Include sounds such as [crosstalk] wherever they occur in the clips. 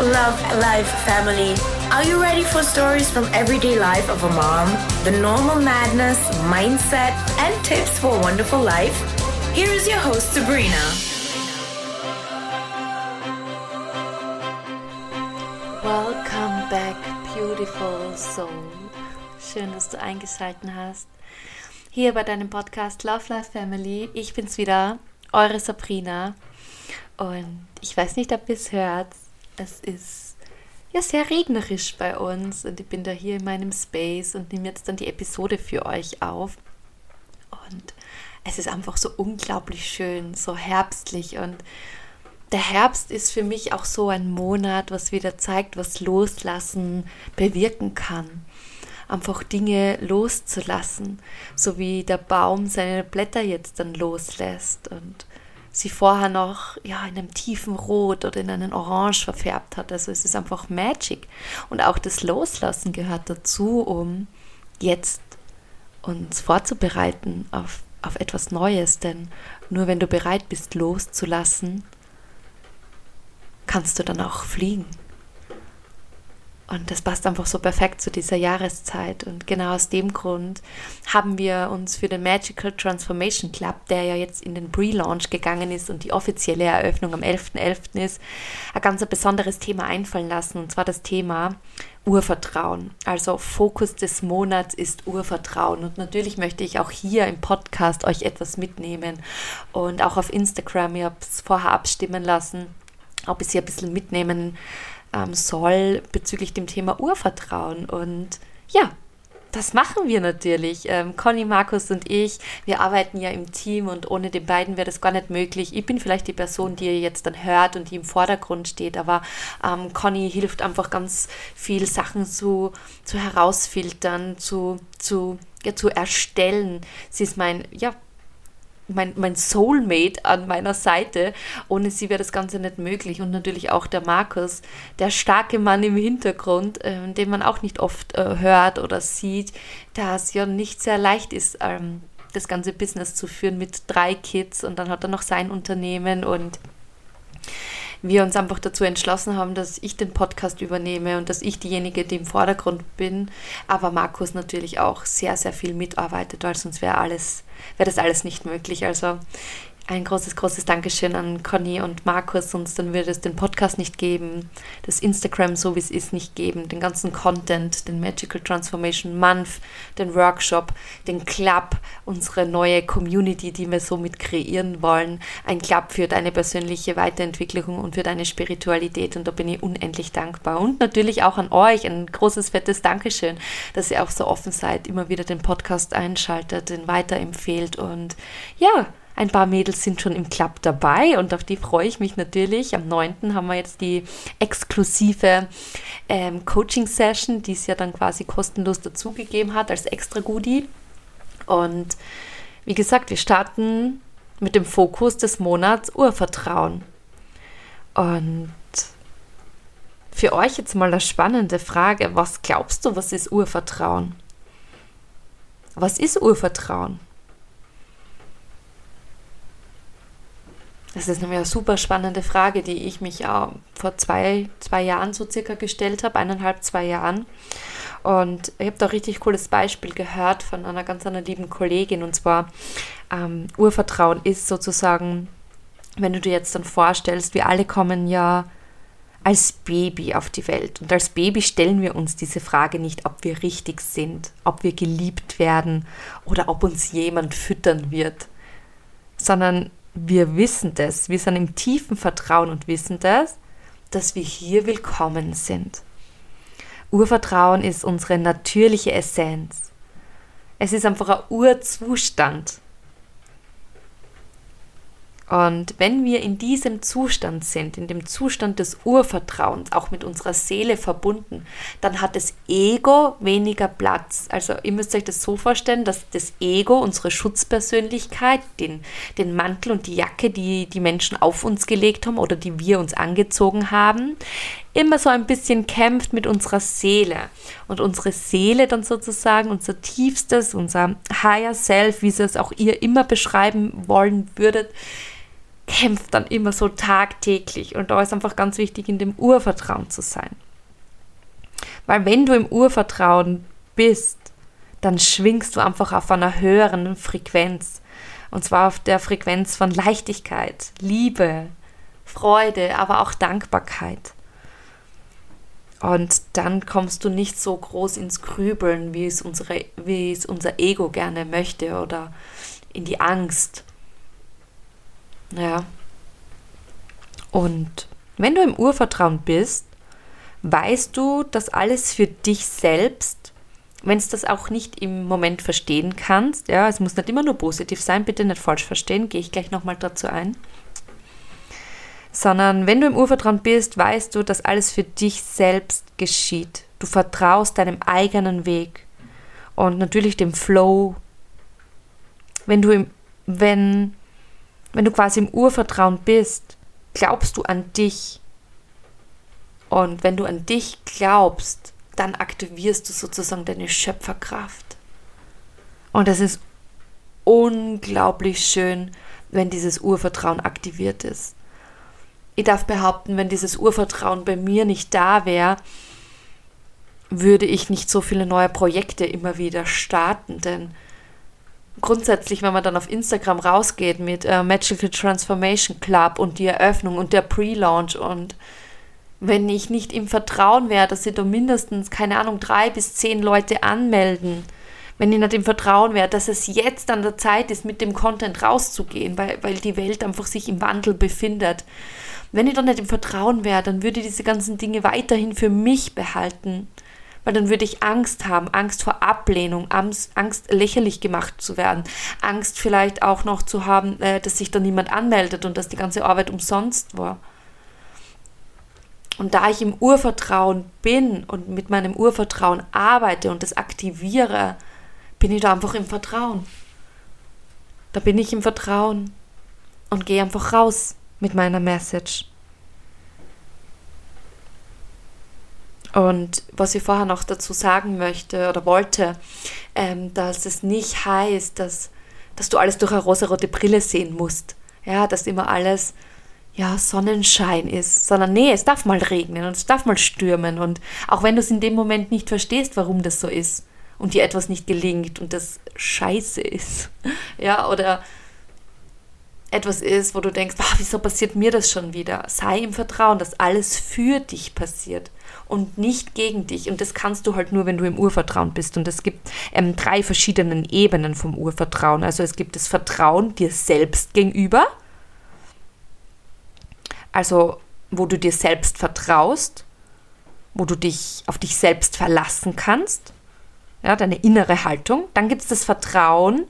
Love Life family. Are you ready for stories from everyday life of a mom? The normal madness, mindset, and tips for a wonderful life? Here is your host, Sabrina. Welcome back, beautiful soul. Schön, dass du eingeschaltet hast. Hier bei deinem Podcast Love Life Family. Ich bin's wieder, eure Sabrina. Und ich weiß nicht, ob ihr es hört. Es ist ja sehr regnerisch bei uns und ich bin da hier in meinem Space und nehme jetzt dann die Episode für euch auf. Und es ist einfach so unglaublich schön, so herbstlich und der Herbst ist für mich auch so ein Monat, was wieder zeigt, was Loslassen bewirken kann. Einfach Dinge loszulassen, so wie der Baum seine Blätter jetzt dann loslässt und sie vorher noch ja, in einem tiefen Rot oder in einen Orange verfärbt hat. Also es ist einfach Magic. Und auch das Loslassen gehört dazu, um jetzt uns vorzubereiten auf, auf etwas Neues. Denn nur wenn du bereit bist, loszulassen, kannst du dann auch fliegen. Und das passt einfach so perfekt zu dieser Jahreszeit. Und genau aus dem Grund haben wir uns für den Magical Transformation Club, der ja jetzt in den Pre-Launch gegangen ist und die offizielle Eröffnung am 11.11. .11. ist, ein ganz besonderes Thema einfallen lassen. Und zwar das Thema Urvertrauen. Also Fokus des Monats ist Urvertrauen. Und natürlich möchte ich auch hier im Podcast euch etwas mitnehmen. Und auch auf Instagram, ihr habt es vorher abstimmen lassen, ob ich sie ein bisschen mitnehmen ähm, soll bezüglich dem Thema Urvertrauen. Und ja, das machen wir natürlich. Ähm, Conny, Markus und ich, wir arbeiten ja im Team und ohne den beiden wäre das gar nicht möglich. Ich bin vielleicht die Person, die ihr jetzt dann hört und die im Vordergrund steht, aber ähm, Conny hilft einfach ganz viel Sachen zu, zu herausfiltern, zu, zu, ja, zu erstellen. Sie ist mein, ja, mein, mein Soulmate an meiner Seite. Ohne sie wäre das Ganze nicht möglich. Und natürlich auch der Markus, der starke Mann im Hintergrund, äh, den man auch nicht oft äh, hört oder sieht, da es ja nicht sehr leicht ist, ähm, das ganze Business zu führen mit drei Kids und dann hat er noch sein Unternehmen und wir uns einfach dazu entschlossen haben, dass ich den Podcast übernehme und dass ich diejenige, die im Vordergrund bin, aber Markus natürlich auch sehr, sehr viel mitarbeitet, weil sonst wäre alles, wäre das alles nicht möglich. Also ein großes, großes Dankeschön an Conny und Markus, sonst dann würde es den Podcast nicht geben, das Instagram so wie es ist nicht geben, den ganzen Content, den Magical Transformation Month, den Workshop, den Club, unsere neue Community, die wir somit kreieren wollen. Ein Club für deine persönliche Weiterentwicklung und für deine Spiritualität und da bin ich unendlich dankbar. Und natürlich auch an euch ein großes, fettes Dankeschön, dass ihr auch so offen seid, immer wieder den Podcast einschaltet, den weiterempfehlt und ja, ein paar Mädels sind schon im Club dabei und auf die freue ich mich natürlich. Am 9. haben wir jetzt die exklusive ähm, Coaching-Session, die es ja dann quasi kostenlos dazugegeben hat als extra Goodie. Und wie gesagt, wir starten mit dem Fokus des Monats Urvertrauen. Und für euch jetzt mal eine spannende Frage. Was glaubst du, was ist Urvertrauen? Was ist Urvertrauen? Das ist nämlich eine super spannende Frage, die ich mich auch vor zwei, zwei Jahren so circa gestellt habe, eineinhalb, zwei Jahren. Und ich habe da ein richtig cooles Beispiel gehört von einer ganz einer lieben Kollegin. Und zwar ähm, Urvertrauen ist sozusagen, wenn du dir jetzt dann vorstellst, wir alle kommen ja als Baby auf die Welt. Und als Baby stellen wir uns diese Frage nicht, ob wir richtig sind, ob wir geliebt werden oder ob uns jemand füttern wird, sondern wir wissen das, wir sind im tiefen Vertrauen und wissen das, dass wir hier willkommen sind. Urvertrauen ist unsere natürliche Essenz. Es ist einfach ein Urzustand. Und wenn wir in diesem Zustand sind, in dem Zustand des Urvertrauens, auch mit unserer Seele verbunden, dann hat das Ego weniger Platz. Also ihr müsst euch das so vorstellen, dass das Ego, unsere Schutzpersönlichkeit, den, den Mantel und die Jacke, die die Menschen auf uns gelegt haben oder die wir uns angezogen haben, immer so ein bisschen kämpft mit unserer Seele. Und unsere Seele dann sozusagen, unser tiefstes, unser Higher Self, wie sie es auch ihr immer beschreiben wollen würdet, kämpft dann immer so tagtäglich. Und da ist einfach ganz wichtig, in dem Urvertrauen zu sein. Weil wenn du im Urvertrauen bist, dann schwingst du einfach auf einer höheren Frequenz. Und zwar auf der Frequenz von Leichtigkeit, Liebe, Freude, aber auch Dankbarkeit. Und dann kommst du nicht so groß ins Grübeln, wie es, unsere, wie es unser Ego gerne möchte oder in die Angst. Ja. Und wenn du im Urvertrauen bist, weißt du, dass alles für dich selbst, wenn es das auch nicht im Moment verstehen kannst, ja, es muss nicht immer nur positiv sein, bitte nicht falsch verstehen, gehe ich gleich nochmal dazu ein sondern wenn du im Urvertrauen bist, weißt du, dass alles für dich selbst geschieht. Du vertraust deinem eigenen Weg und natürlich dem Flow. Wenn du im, wenn, wenn du quasi im Urvertrauen bist, glaubst du an dich. Und wenn du an dich glaubst, dann aktivierst du sozusagen deine Schöpferkraft. Und es ist unglaublich schön, wenn dieses Urvertrauen aktiviert ist ich darf behaupten, wenn dieses Urvertrauen bei mir nicht da wäre, würde ich nicht so viele neue Projekte immer wieder starten, denn grundsätzlich, wenn man dann auf Instagram rausgeht mit äh, Magical Transformation Club und die Eröffnung und der Pre-Launch und wenn ich nicht im Vertrauen wäre, dass sie da mindestens, keine Ahnung, drei bis zehn Leute anmelden, wenn ich nicht im Vertrauen wäre, dass es jetzt an der Zeit ist, mit dem Content rauszugehen, weil, weil die Welt einfach sich im Wandel befindet, wenn ich doch nicht im Vertrauen wäre, dann würde ich diese ganzen Dinge weiterhin für mich behalten. Weil dann würde ich Angst haben, Angst vor Ablehnung, Angst, lächerlich gemacht zu werden, Angst vielleicht auch noch zu haben, äh, dass sich da niemand anmeldet und dass die ganze Arbeit umsonst war. Und da ich im Urvertrauen bin und mit meinem Urvertrauen arbeite und das aktiviere, bin ich da einfach im Vertrauen. Da bin ich im Vertrauen und gehe einfach raus mit meiner Message. Und was ich vorher noch dazu sagen möchte oder wollte, ähm, dass es nicht heißt, dass, dass du alles durch eine rosarote Brille sehen musst. Ja, dass immer alles ja, Sonnenschein ist, sondern nee, es darf mal regnen und es darf mal stürmen. Und auch wenn du es in dem Moment nicht verstehst, warum das so ist und dir etwas nicht gelingt und das scheiße ist, [laughs] ja, oder etwas ist, wo du denkst, wow, wieso passiert mir das schon wieder? Sei im Vertrauen, dass alles für dich passiert und nicht gegen dich. Und das kannst du halt nur, wenn du im Urvertrauen bist. Und es gibt ähm, drei verschiedene Ebenen vom Urvertrauen. Also es gibt das Vertrauen dir selbst gegenüber, also wo du dir selbst vertraust, wo du dich auf dich selbst verlassen kannst, ja, deine innere Haltung. Dann gibt es das Vertrauen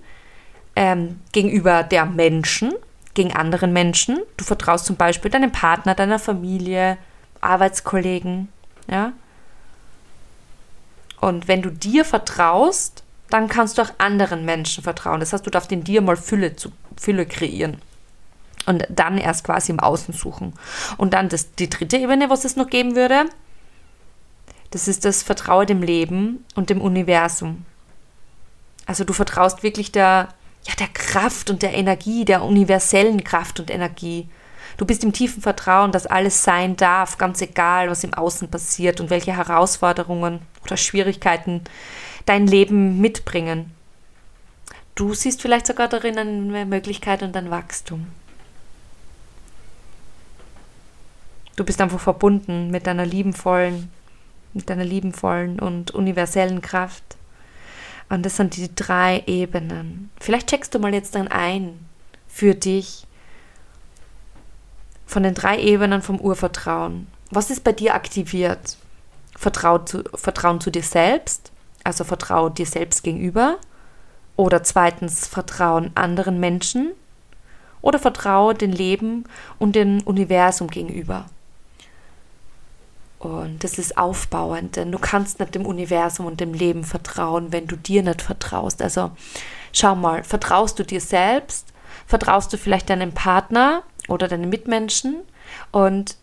ähm, gegenüber der Menschen, gegen anderen Menschen. Du vertraust zum Beispiel deinem Partner, deiner Familie, Arbeitskollegen, ja. Und wenn du dir vertraust, dann kannst du auch anderen Menschen vertrauen. Das heißt, du darfst in dir mal Fülle, zu, Fülle kreieren. Und dann erst quasi im Außen suchen. Und dann das, die dritte Ebene, was es noch geben würde, das ist das Vertrauen dem Leben und dem Universum. Also du vertraust wirklich der, ja, der Kraft und der Energie, der universellen Kraft und Energie. Du bist im tiefen Vertrauen, dass alles sein darf, ganz egal, was im Außen passiert und welche Herausforderungen oder Schwierigkeiten dein Leben mitbringen. Du siehst vielleicht sogar darin eine Möglichkeit und ein Wachstum. Du bist einfach verbunden mit deiner liebenvollen, mit deiner liebenvollen und universellen Kraft. Und das sind die drei Ebenen. Vielleicht checkst du mal jetzt dann ein für dich von den drei Ebenen vom Urvertrauen. Was ist bei dir aktiviert? Vertrauen zu, Vertrauen zu dir selbst, also Vertrauen dir selbst gegenüber. Oder zweitens Vertrauen anderen Menschen. Oder Vertrauen dem Leben und dem Universum gegenüber. Und das ist aufbauend, denn du kannst nicht dem Universum und dem Leben vertrauen, wenn du dir nicht vertraust. Also schau mal, vertraust du dir selbst? Vertraust du vielleicht deinem Partner oder deinen Mitmenschen? Und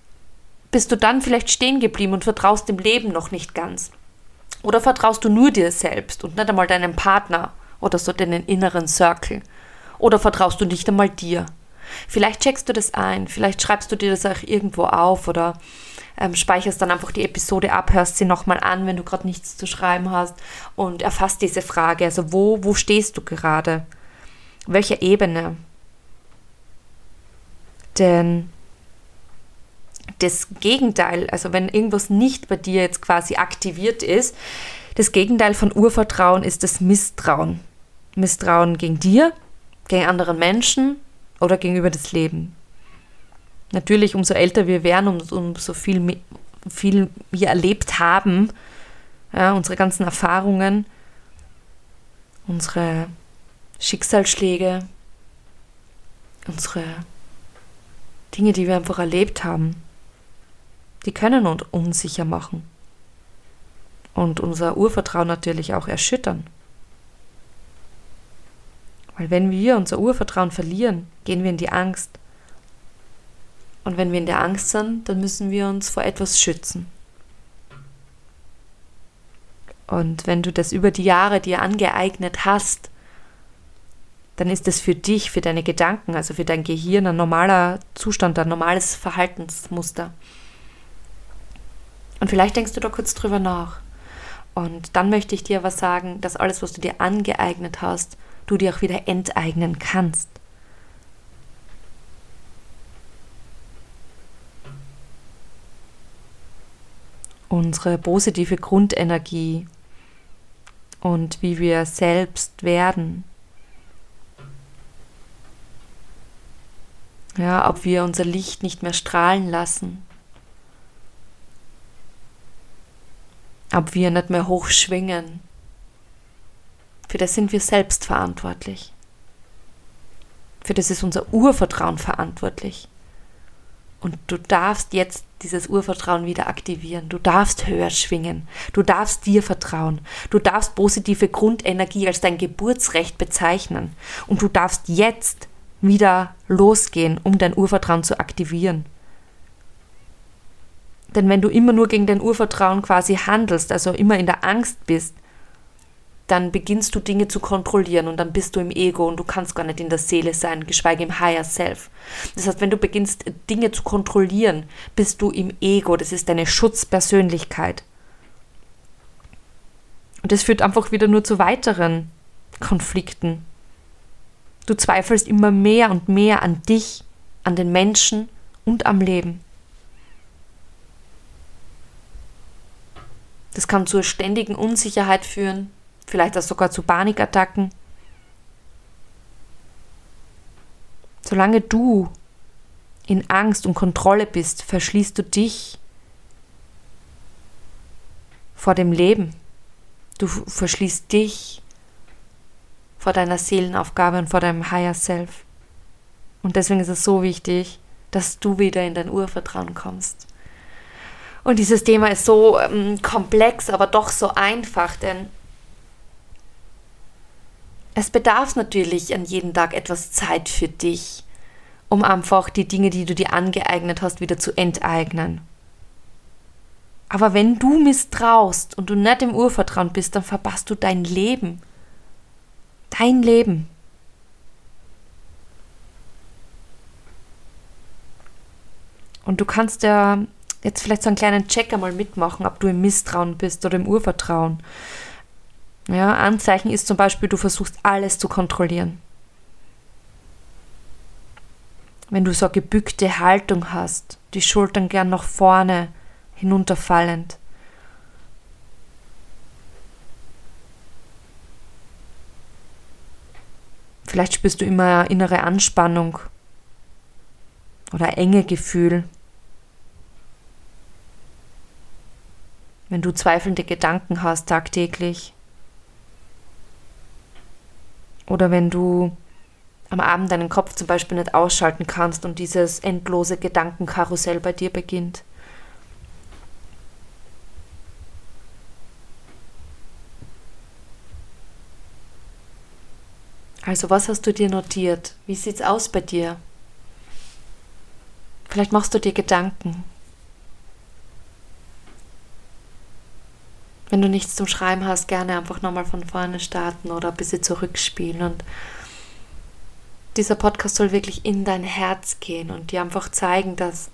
bist du dann vielleicht stehen geblieben und vertraust dem Leben noch nicht ganz? Oder vertraust du nur dir selbst und nicht einmal deinem Partner oder so deinen inneren Circle? Oder vertraust du nicht einmal dir? Vielleicht checkst du das ein, vielleicht schreibst du dir das auch irgendwo auf oder ähm, speicherst dann einfach die Episode ab, hörst sie nochmal an, wenn du gerade nichts zu schreiben hast und erfasst diese Frage. Also wo, wo stehst du gerade? Welche Ebene? Denn das Gegenteil, also wenn irgendwas nicht bei dir jetzt quasi aktiviert ist, das Gegenteil von Urvertrauen ist das Misstrauen. Misstrauen gegen dir, gegen anderen Menschen oder gegenüber das Leben. Natürlich, umso älter wir werden, umso, umso viel, viel wir erlebt haben, ja, unsere ganzen Erfahrungen, unsere Schicksalsschläge, unsere Dinge, die wir einfach erlebt haben, die können uns unsicher machen und unser Urvertrauen natürlich auch erschüttern. Weil wenn wir unser Urvertrauen verlieren, gehen wir in die Angst. Und wenn wir in der Angst sind, dann müssen wir uns vor etwas schützen. Und wenn du das über die Jahre dir angeeignet hast, dann ist das für dich, für deine Gedanken, also für dein Gehirn ein normaler Zustand, ein normales Verhaltensmuster. Und vielleicht denkst du da kurz drüber nach. Und dann möchte ich dir was sagen, dass alles, was du dir angeeignet hast, du dir auch wieder enteignen kannst. Unsere positive Grundenergie und wie wir selbst werden. Ja, ob wir unser Licht nicht mehr strahlen lassen. Ob wir nicht mehr hochschwingen. Für das sind wir selbst verantwortlich. Für das ist unser Urvertrauen verantwortlich. Und du darfst jetzt dieses Urvertrauen wieder aktivieren. Du darfst höher schwingen. Du darfst dir vertrauen. Du darfst positive Grundenergie als dein Geburtsrecht bezeichnen. Und du darfst jetzt wieder losgehen, um dein Urvertrauen zu aktivieren. Denn wenn du immer nur gegen dein Urvertrauen quasi handelst, also immer in der Angst bist, dann beginnst du Dinge zu kontrollieren und dann bist du im Ego und du kannst gar nicht in der Seele sein, geschweige im Higher Self. Das heißt, wenn du beginnst Dinge zu kontrollieren, bist du im Ego, das ist deine Schutzpersönlichkeit. Und das führt einfach wieder nur zu weiteren Konflikten. Du zweifelst immer mehr und mehr an dich, an den Menschen und am Leben. Das kann zur ständigen Unsicherheit führen, vielleicht auch sogar zu Panikattacken. Solange du in Angst und Kontrolle bist, verschließt du dich vor dem Leben. Du verschließt dich vor deiner Seelenaufgabe und vor deinem Higher Self. Und deswegen ist es so wichtig, dass du wieder in dein Urvertrauen kommst. Und dieses Thema ist so ähm, komplex, aber doch so einfach, denn es bedarf natürlich an jedem Tag etwas Zeit für dich, um einfach die Dinge, die du dir angeeignet hast, wieder zu enteignen. Aber wenn du misstraust und du nicht im Urvertrauen bist, dann verpasst du dein Leben. Dein Leben. Und du kannst ja jetzt vielleicht so einen kleinen Check einmal mitmachen, ob du im Misstrauen bist oder im Urvertrauen. Ja, Anzeichen ist zum Beispiel, du versuchst alles zu kontrollieren. Wenn du so eine gebückte Haltung hast, die Schultern gern nach vorne hinunterfallend. Vielleicht spürst du immer innere Anspannung oder enge Gefühl. Wenn du zweifelnde Gedanken hast tagtäglich. Oder wenn du am Abend deinen Kopf zum Beispiel nicht ausschalten kannst und dieses endlose Gedankenkarussell bei dir beginnt. Also was hast du dir notiert? Wie sieht's aus bei dir? Vielleicht machst du dir Gedanken. Wenn du nichts zum Schreiben hast, gerne einfach nochmal von vorne starten oder ein bisschen zurückspielen und dieser Podcast soll wirklich in dein Herz gehen und dir einfach zeigen, dass,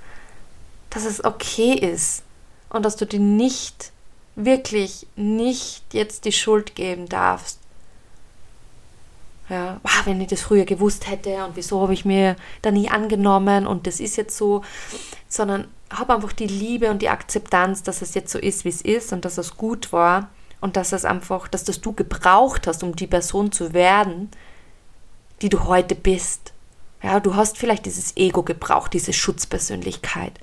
dass es okay ist und dass du dir nicht, wirklich nicht jetzt die Schuld geben darfst. Ja, wow, wenn ich das früher gewusst hätte und wieso habe ich mir da nie angenommen und das ist jetzt so, sondern habe einfach die Liebe und die Akzeptanz, dass es jetzt so ist, wie es ist und dass es gut war und dass es einfach, dass das du gebraucht hast, um die Person zu werden, die du heute bist. Ja, du hast vielleicht dieses Ego gebraucht, diese Schutzpersönlichkeit.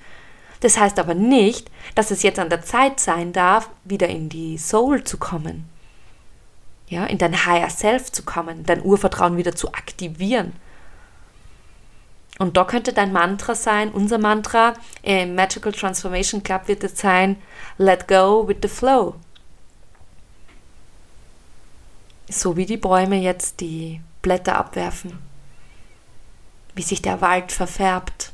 Das heißt aber nicht, dass es jetzt an der Zeit sein darf, wieder in die Soul zu kommen. Ja, in dein Higher Self zu kommen, dein Urvertrauen wieder zu aktivieren. Und da könnte dein Mantra sein, unser Mantra im Magical Transformation Club wird es sein, let go with the flow. So wie die Bäume jetzt die Blätter abwerfen, wie sich der Wald verfärbt.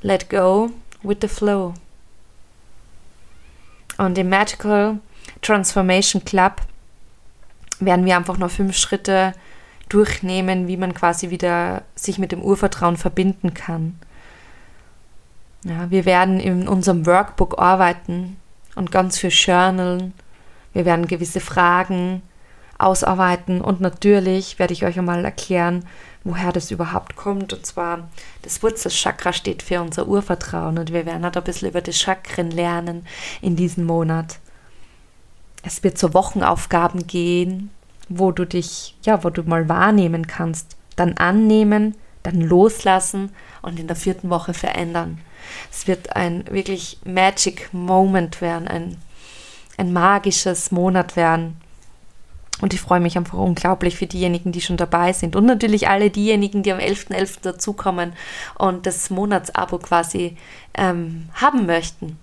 Let go with the flow. Und im Magical Transformation Club werden wir einfach noch fünf Schritte durchnehmen, wie man quasi wieder sich mit dem Urvertrauen verbinden kann. Ja, wir werden in unserem Workbook arbeiten und ganz viel journalen. Wir werden gewisse Fragen ausarbeiten und natürlich werde ich euch einmal erklären, woher das überhaupt kommt. Und zwar, das Wurzelchakra steht für unser Urvertrauen und wir werden halt ein bisschen über die Chakren lernen in diesem Monat. Es wird zu Wochenaufgaben gehen, wo du dich, ja, wo du mal wahrnehmen kannst, dann annehmen, dann loslassen und in der vierten Woche verändern. Es wird ein wirklich Magic Moment werden, ein, ein magisches Monat werden, und ich freue mich einfach unglaublich für diejenigen, die schon dabei sind. Und natürlich alle diejenigen, die am 11.11. .11. dazukommen und das Monatsabo quasi ähm, haben möchten.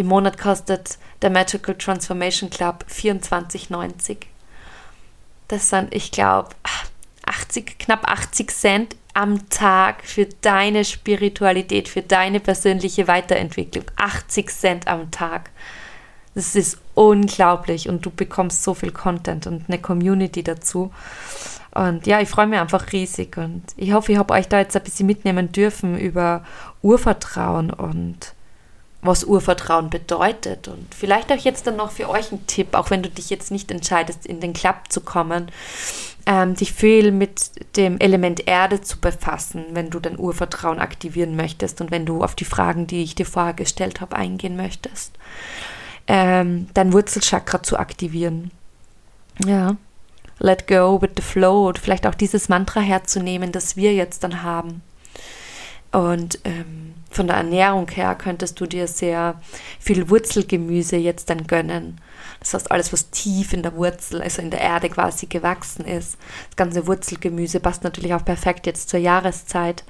Im Monat kostet der Magical Transformation Club 24,90. Das sind, ich glaube, 80, knapp 80 Cent am Tag für deine Spiritualität, für deine persönliche Weiterentwicklung. 80 Cent am Tag. Das ist unglaublich und du bekommst so viel Content und eine Community dazu. Und ja, ich freue mich einfach riesig und ich hoffe, ich habe euch da jetzt ein bisschen mitnehmen dürfen über Urvertrauen und was Urvertrauen bedeutet. Und vielleicht auch jetzt dann noch für euch ein Tipp, auch wenn du dich jetzt nicht entscheidest, in den Club zu kommen, ähm, dich viel mit dem Element Erde zu befassen, wenn du dein Urvertrauen aktivieren möchtest und wenn du auf die Fragen, die ich dir vorher gestellt habe, eingehen möchtest ähm, dein Wurzelchakra zu aktivieren. Ja. Let go with the flow und vielleicht auch dieses Mantra herzunehmen, das wir jetzt dann haben. Und ähm, von der Ernährung her könntest du dir sehr viel Wurzelgemüse jetzt dann gönnen. Das heißt, alles, was tief in der Wurzel, also in der Erde quasi gewachsen ist. Das ganze Wurzelgemüse passt natürlich auch perfekt jetzt zur Jahreszeit.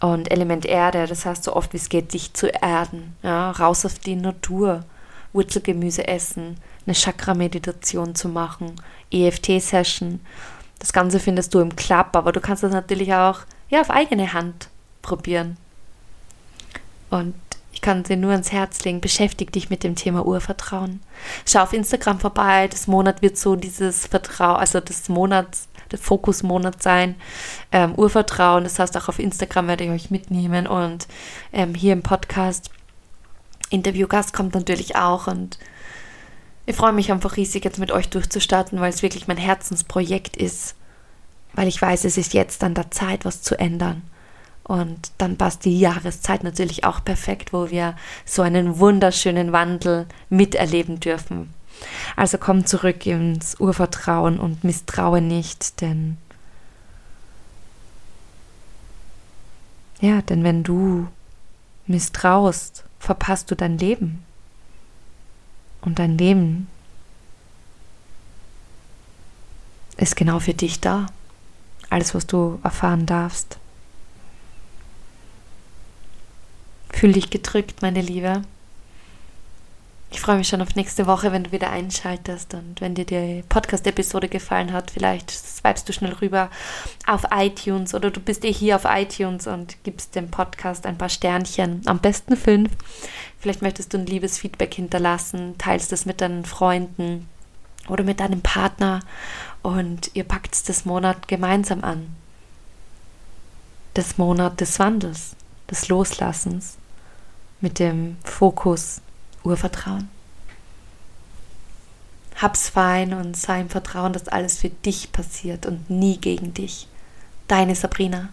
Und Element Erde, das heißt, so oft wie es geht, dich zu erden. Ja, raus auf die Natur. Wurzelgemüse essen, eine Chakra-Meditation zu machen, EFT-Session. Das Ganze findest du im Club, aber du kannst das natürlich auch ja, auf eigene Hand probieren. Und ich kann dir nur ans Herz legen, beschäftige dich mit dem Thema Urvertrauen. Schau auf Instagram vorbei, das Monat wird so dieses Vertrauen, also das Monats, der Fokusmonat sein. Ähm, Urvertrauen, das heißt auch auf Instagram werde ich euch mitnehmen und ähm, hier im Podcast Interviewgast kommt natürlich auch und ich freue mich einfach riesig, jetzt mit euch durchzustarten, weil es wirklich mein Herzensprojekt ist. Weil ich weiß, es ist jetzt an der Zeit, was zu ändern. Und dann passt die Jahreszeit natürlich auch perfekt, wo wir so einen wunderschönen Wandel miterleben dürfen. Also komm zurück ins Urvertrauen und misstraue nicht, denn ja, denn wenn du misstraust, verpasst du dein Leben. Und dein Leben ist genau für dich da. Alles, was du erfahren darfst. Fühl dich gedrückt, meine Liebe. Ich freue mich schon auf nächste Woche, wenn du wieder einschaltest und wenn dir die Podcast-Episode gefallen hat, vielleicht swipest du schnell rüber auf iTunes oder du bist eh hier auf iTunes und gibst dem Podcast ein paar Sternchen, am besten fünf. Vielleicht möchtest du ein liebes Feedback hinterlassen, teilst es mit deinen Freunden oder mit deinem Partner und ihr packt das Monat gemeinsam an. Das Monat des Wandels, des Loslassens mit dem Fokus Urvertrauen. Hab's fein und sei im Vertrauen, dass alles für dich passiert und nie gegen dich. Deine Sabrina.